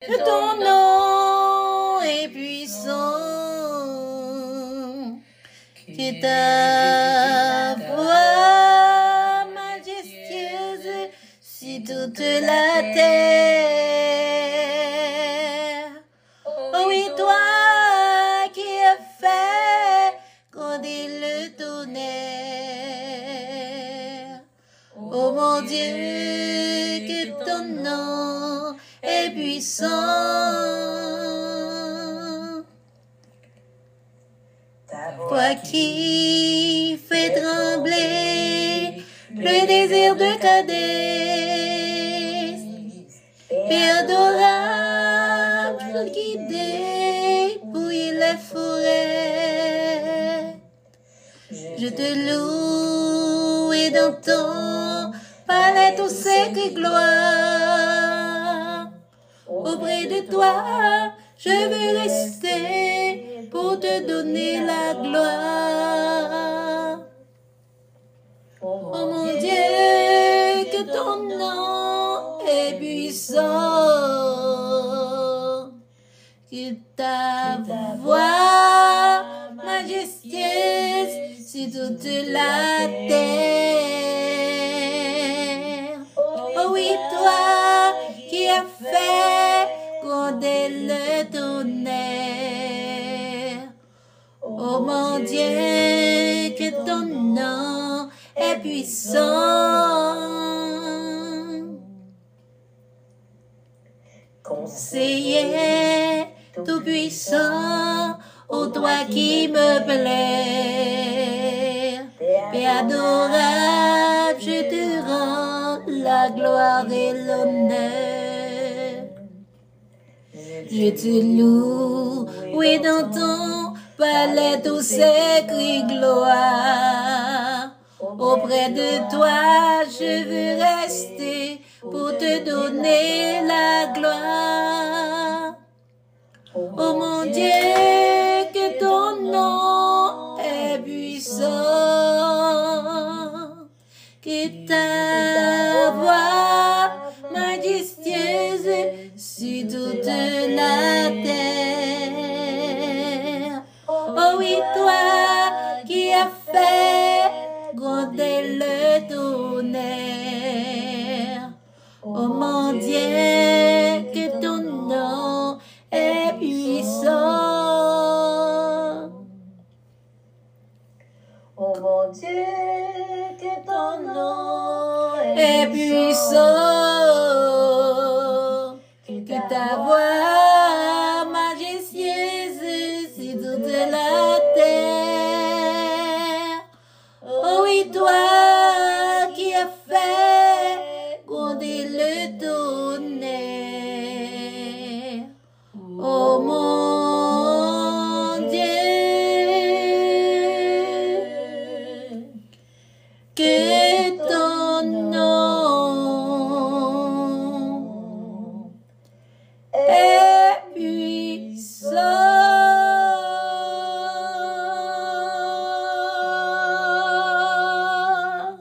que ton nom est puissant, que ta voix majestueuse sur toute la terre. Oh oui, toi qui as fait gronder le tonnerre. Oh mon Dieu, que ton nom est puissant. Toi qui fais trembler le désir de Cadès, Père adorable qui dépouille les forêts. Je te loue et dans ton palais tout sacré gloire. Auprès de toi, je veux rester pour te donner la gloire. Oh mon Dieu, que ton nom est puissant, que ta voix majestueuse sur toute la terre. Oh oui, toi gronder le tonnerre. Oh mon Dieu, que ton nom est puissant. Conseiller tout-puissant, ô toi qui me plais. Père adorable, je te rends la gloire et l'honneur. Je te loue, oui, dans ton palais tout s'écrit gloire. Auprès de toi, je veux rester pour te donner la gloire. Oh mon Dieu, que ton nom est puissant, que ta toute la terre. Oh oui, toi qui as fait gronder le tonnerre. Oh mon Dieu, que ton nom est puissant. Oh mon Dieu, que ton nom est puissant, Pluto.